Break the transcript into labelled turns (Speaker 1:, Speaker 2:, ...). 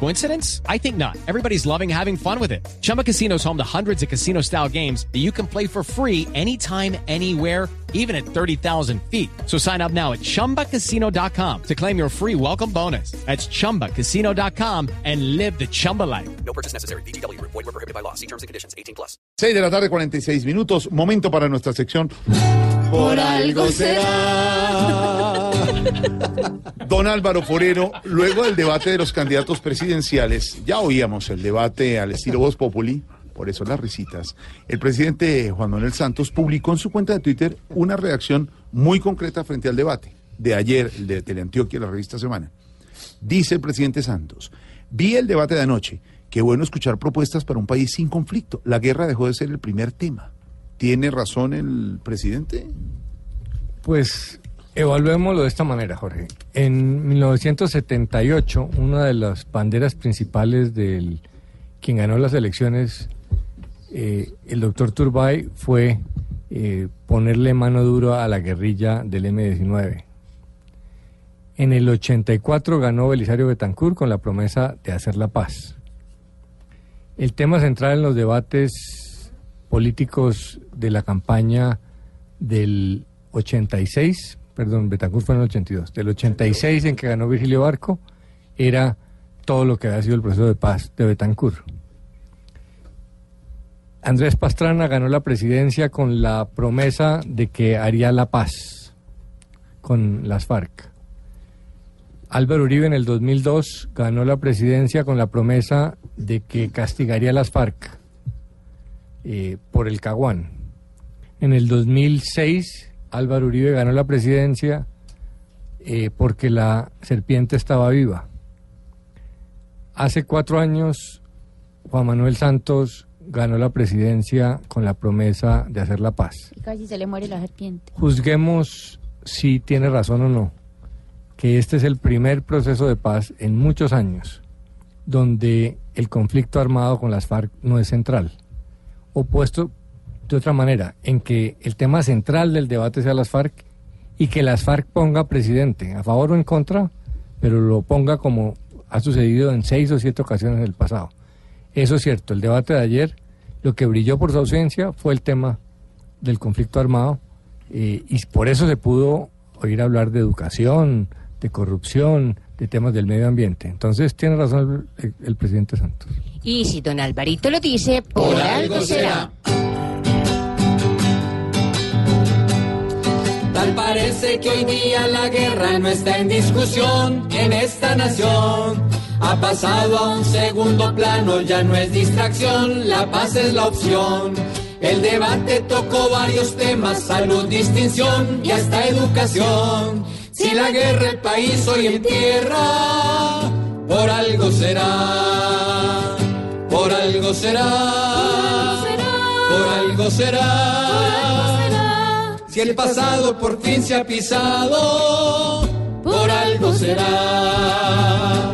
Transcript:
Speaker 1: Coincidence? I think not. Everybody's loving having fun with it. Chumba Casino is home to hundreds of casino style games that you can play for free anytime, anywhere, even at 30,000 feet. So sign up now at chumbacasino.com to claim your free welcome bonus. That's chumbacasino.com and live the Chumba life.
Speaker 2: No purchase necessary. BGW. Void were prohibited by law. See terms and conditions. 18 plus.
Speaker 3: 6 de la tarde, 46 minutos. Momento para nuestra sección.
Speaker 4: Por algo será.
Speaker 3: Don Álvaro Forero, luego del debate de los candidatos presidenciales, ya oíamos el debate al estilo Voz Populi, por eso las risitas. El presidente Juan Manuel Santos publicó en su cuenta de Twitter una reacción muy concreta frente al debate de ayer, el de Teleantioquia, la revista Semana. Dice el presidente Santos, vi el debate de anoche, qué bueno escuchar propuestas para un país sin conflicto. La guerra dejó de ser el primer tema. ¿Tiene razón el presidente?
Speaker 5: Pues evaluémoslo de esta manera, Jorge. En 1978, una de las banderas principales del quien ganó las elecciones, eh, el doctor Turbay, fue eh, ponerle mano dura a la guerrilla del M-19. En el 84 ganó Belisario Betancourt con la promesa de hacer la paz. El tema central en los debates políticos de la campaña del 86, perdón, Betancourt fue en el 82, del 86 en que ganó Virgilio Barco, era todo lo que había sido el proceso de paz de Betancourt. Andrés Pastrana ganó la presidencia con la promesa de que haría la paz con las FARC. Álvaro Uribe en el 2002 ganó la presidencia con la promesa de que castigaría a las FARC eh, por el Caguán. En el 2006 Álvaro Uribe ganó la presidencia eh, porque la serpiente estaba viva. Hace cuatro años Juan Manuel Santos ganó la presidencia con la promesa de hacer la paz.
Speaker 4: Casi se le muere la serpiente.
Speaker 5: Juzguemos si tiene razón o no, que este es el primer proceso de paz en muchos años donde el conflicto armado con las FARC no es central. O puesto de otra manera, en que el tema central del debate sea las FARC y que las FARC ponga presidente, a favor o en contra, pero lo ponga como ha sucedido en seis o siete ocasiones del pasado. Eso es cierto, el debate de ayer, lo que brilló por su ausencia fue el tema del conflicto armado eh, y por eso se pudo oír hablar de educación, de corrupción, de temas del medio ambiente. Entonces tiene razón el, el- el presidente Santos.
Speaker 6: Y si don Alvarito lo dice, por, algo será.
Speaker 7: Tal parece que hoy día la guerra no está en discusión en esta nación. Ha pasado a un segundo plano, ya no es distracción, la paz es la opción. El debate tocó varios temas, salud, distinción y hasta educación. Si la guerra el país hoy en tierra, por algo será, por algo será, por algo será. Si el pasado por fin se ha pisado, por algo será.